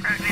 Right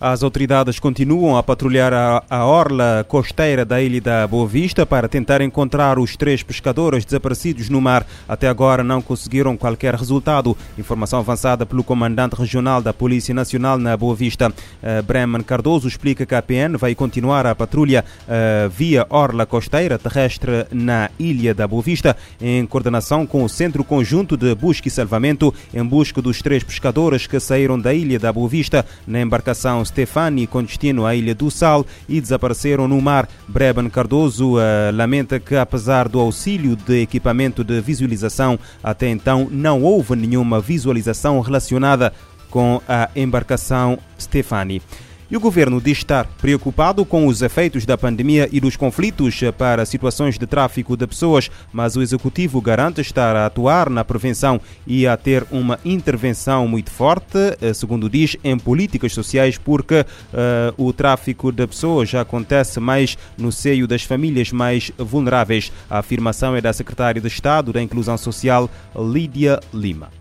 As autoridades continuam a patrulhar a, a, orla costeira da ilha da Boa Vista para tentar encontrar os três pescadores desaparecidos no mar. Até agora não conseguiram qualquer resultado. Informação avançada pelo comandante regional da Polícia Nacional na Boa Vista, uh, Bremen Cardoso, explica que a PN vai continuar a patrulha uh, via orla costeira terrestre na ilha da Boa Vista, em coordenação com o Centro Conjunto de Busca e Salvamento, em busca dos três pescadores que saíram da ilha da Boa Vista na embarcação Stefani com destino à Ilha do Sal e desapareceram no mar. Breben Cardoso uh, lamenta que, apesar do auxílio de equipamento de visualização, até então não houve nenhuma visualização relacionada com a embarcação Stefani. E o governo diz estar preocupado com os efeitos da pandemia e dos conflitos para situações de tráfico de pessoas, mas o executivo garante estar a atuar na prevenção e a ter uma intervenção muito forte, eh, segundo diz, em políticas sociais, porque uh, o tráfico de pessoas já acontece mais no seio das famílias mais vulneráveis. A afirmação é da secretária de Estado da Inclusão Social, Lídia Lima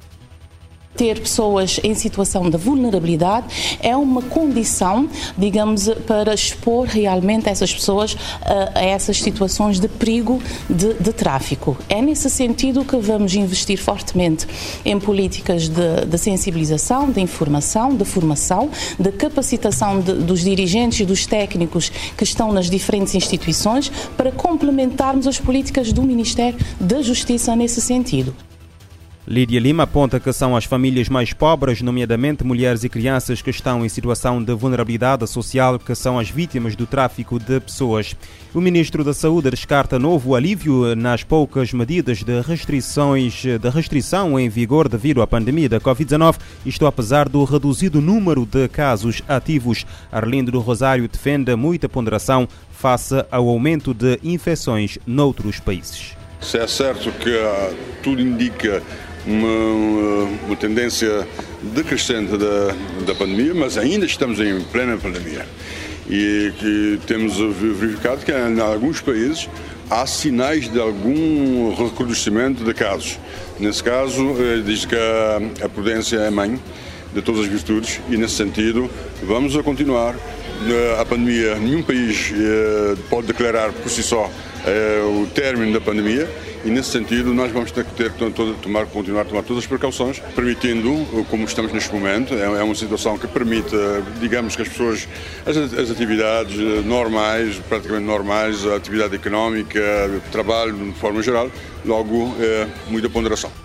ter pessoas em situação de vulnerabilidade é uma condição, digamos, para expor realmente essas pessoas a, a essas situações de perigo de, de, tráfico. É nesse sentido que vamos investir fortemente em políticas de, de sensibilização, de informação, de formação, de capacitação de, dos dirigentes e dos técnicos que estão nas diferentes instituições para complementarmos as políticas do Ministério da Justiça nesse sentido. Lídia Lima aponta que são as famílias mais pobres, nomeadamente mulheres e crianças que estão em situação de vulnerabilidade social, que são as vítimas do tráfico de pessoas. O ministro da Saúde descarta novo alívio nas poucas medidas de restrições de restrição em vigor devido à pandemia da Covid-19, isto apesar do reduzido número de casos ativos. Arlindo do Rosário defende muita ponderação face ao aumento de infecções noutros países. Se é certo que uh, tudo indica uma, uma tendência decrescente da, da pandemia, mas ainda estamos em plena pandemia. E que temos verificado que em alguns países há sinais de algum recrudescimento de casos. Nesse caso, eh, diz que a prudência é mãe de todas as virtudes e, nesse sentido, vamos a continuar. A pandemia, nenhum país eh, pode declarar por si só eh, o término da pandemia e nesse sentido nós vamos ter que ter, tomar, continuar a tomar todas as precauções, permitindo, como estamos neste momento, é, é uma situação que permite, digamos que as pessoas, as, atividades normais, praticamente normais, a atividade económica, trabalho de forma geral, logo muita ponderação.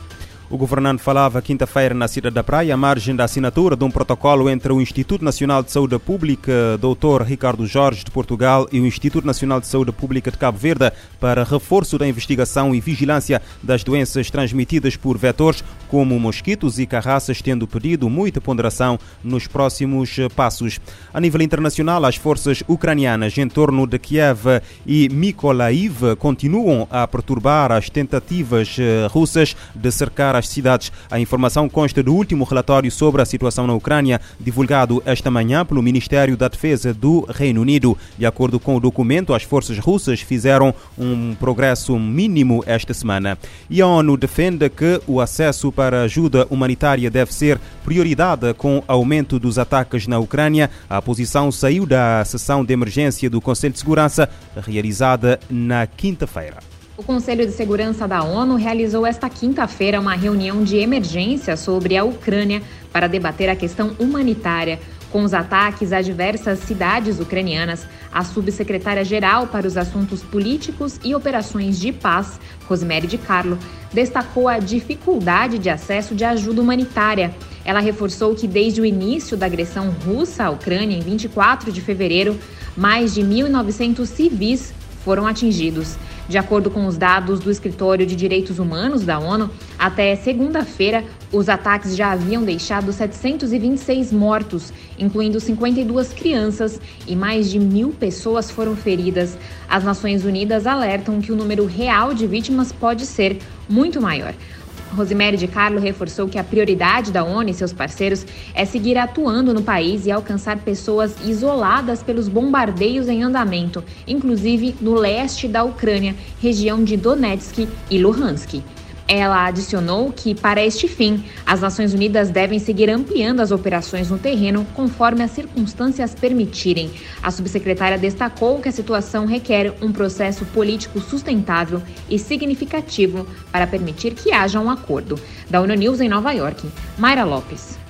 O governante falava quinta-feira na cidade da Praia, à margem da assinatura de um protocolo entre o Instituto Nacional de Saúde Pública, Dr. Ricardo Jorge, de Portugal, e o Instituto Nacional de Saúde Pública de Cabo Verde para reforço da investigação e vigilância das doenças transmitidas por vetores, como mosquitos e carraças, tendo pedido muita ponderação nos próximos passos. A nível internacional, as forças ucranianas em torno de Kiev e Mykolaiv continuam a perturbar as tentativas eh, russas de cercar as cidades. A informação consta do último relatório sobre a situação na Ucrânia, divulgado esta manhã pelo Ministério da Defesa do Reino Unido. De acordo com o documento, as forças russas fizeram um progresso mínimo esta semana. E a ONU defende que o acesso para ajuda humanitária deve ser prioridade com o aumento dos ataques na Ucrânia. A posição saiu da sessão de emergência do Conselho de Segurança, realizada na quinta-feira. O Conselho de Segurança da ONU realizou esta quinta-feira uma reunião de emergência sobre a Ucrânia para debater a questão humanitária. Com os ataques a diversas cidades ucranianas, a subsecretária-geral para os assuntos políticos e operações de paz, Rosemary de Carlo, destacou a dificuldade de acesso de ajuda humanitária. Ela reforçou que desde o início da agressão russa à Ucrânia, em 24 de fevereiro, mais de 1.900 civis foram atingidos. De acordo com os dados do Escritório de Direitos Humanos da ONU, até segunda-feira, os ataques já haviam deixado 726 mortos, incluindo 52 crianças, e mais de mil pessoas foram feridas. As Nações Unidas alertam que o número real de vítimas pode ser muito maior. Rosemary de Carlo reforçou que a prioridade da ONU e seus parceiros é seguir atuando no país e alcançar pessoas isoladas pelos bombardeios em andamento, inclusive no leste da Ucrânia, região de Donetsk e Luhansk. Ela adicionou que, para este fim, as Nações Unidas devem seguir ampliando as operações no terreno conforme as circunstâncias permitirem. A subsecretária destacou que a situação requer um processo político sustentável e significativo para permitir que haja um acordo. Da ONU News em Nova York, Mayra Lopes.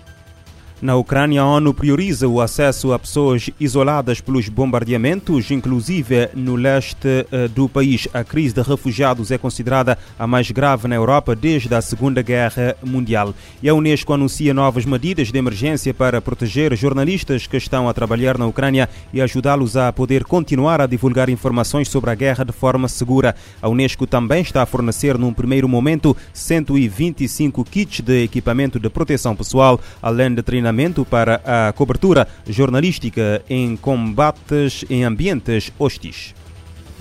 Na Ucrânia, a ONU prioriza o acesso a pessoas isoladas pelos bombardeamentos, inclusive no leste eh, do país. A crise de refugiados é considerada a mais grave na Europa desde a Segunda Guerra Mundial. E a Unesco anuncia novas medidas de emergência para proteger jornalistas que estão a trabalhar na Ucrânia e ajudá-los a poder continuar a divulgar informações sobre a guerra de forma segura. A Unesco também está a fornecer, num primeiro momento, 125 kits de equipamento de proteção pessoal, além de treinamento treinamento para a cobertura jornalística em combates em ambientes hostis.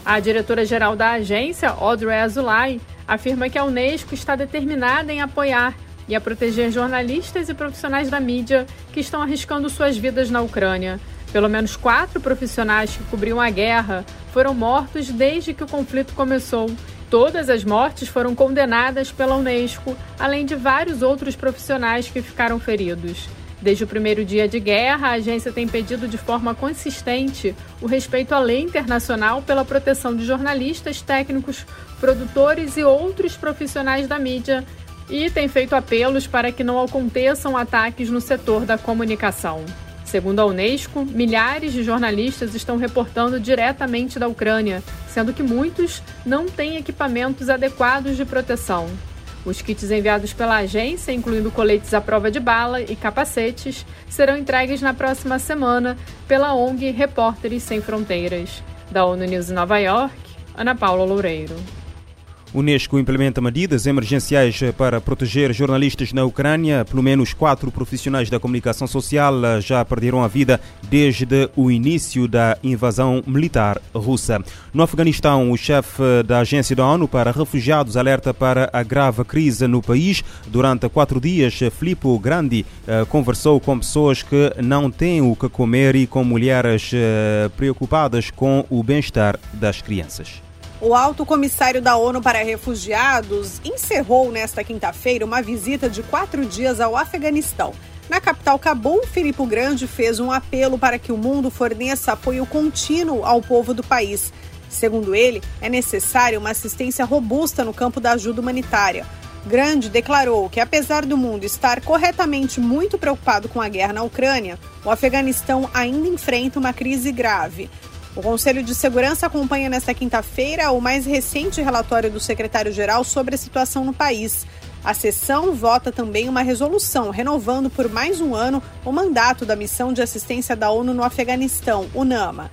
A diretora-geral da agência, Audrey Azoulay, afirma que a Unesco está determinada em apoiar e a proteger jornalistas e profissionais da mídia que estão arriscando suas vidas na Ucrânia. Pelo menos quatro profissionais que cobriam a guerra foram mortos desde que o conflito começou. Todas as mortes foram condenadas pela Unesco, além de vários outros profissionais que ficaram feridos. Desde o primeiro dia de guerra, a agência tem pedido de forma consistente o respeito à lei internacional pela proteção de jornalistas, técnicos, produtores e outros profissionais da mídia e tem feito apelos para que não aconteçam ataques no setor da comunicação. Segundo a Unesco, milhares de jornalistas estão reportando diretamente da Ucrânia, sendo que muitos não têm equipamentos adequados de proteção. Os kits enviados pela agência, incluindo coletes à prova de bala e capacetes, serão entregues na próxima semana pela ONG Repórteres Sem Fronteiras. Da ONU News em Nova York, Ana Paula Loureiro. Unesco implementa medidas emergenciais para proteger jornalistas na Ucrânia. Pelo menos quatro profissionais da comunicação social já perderam a vida desde o início da invasão militar russa. No Afeganistão, o chefe da Agência da ONU para Refugiados alerta para a grave crise no país. Durante quatro dias, Filippo Grandi eh, conversou com pessoas que não têm o que comer e com mulheres eh, preocupadas com o bem-estar das crianças. O alto comissário da ONU para Refugiados encerrou nesta quinta-feira uma visita de quatro dias ao Afeganistão. Na capital Cabul, Filipe Grande fez um apelo para que o mundo forneça apoio contínuo ao povo do país. Segundo ele, é necessária uma assistência robusta no campo da ajuda humanitária. Grande declarou que, apesar do mundo estar corretamente muito preocupado com a guerra na Ucrânia, o Afeganistão ainda enfrenta uma crise grave. O Conselho de Segurança acompanha nesta quinta-feira o mais recente relatório do secretário-geral sobre a situação no país. A sessão vota também uma resolução renovando por mais um ano o mandato da Missão de Assistência da ONU no Afeganistão, UNAMA.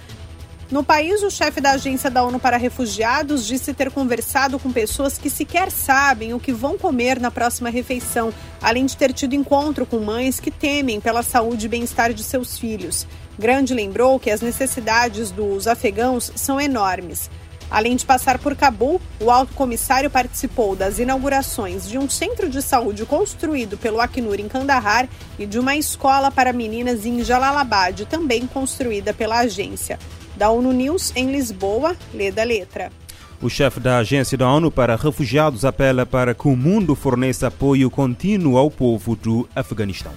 No país, o chefe da Agência da ONU para Refugiados disse ter conversado com pessoas que sequer sabem o que vão comer na próxima refeição, além de ter tido encontro com mães que temem pela saúde e bem-estar de seus filhos. Grande lembrou que as necessidades dos afegãos são enormes. Além de passar por Cabul, o alto comissário participou das inaugurações de um centro de saúde construído pelo Acnur em Kandahar e de uma escola para meninas em Jalalabad, também construída pela agência. Da ONU News, em Lisboa, lê da letra. O chefe da Agência da ONU para Refugiados apela para que o mundo forneça apoio contínuo ao povo do Afeganistão.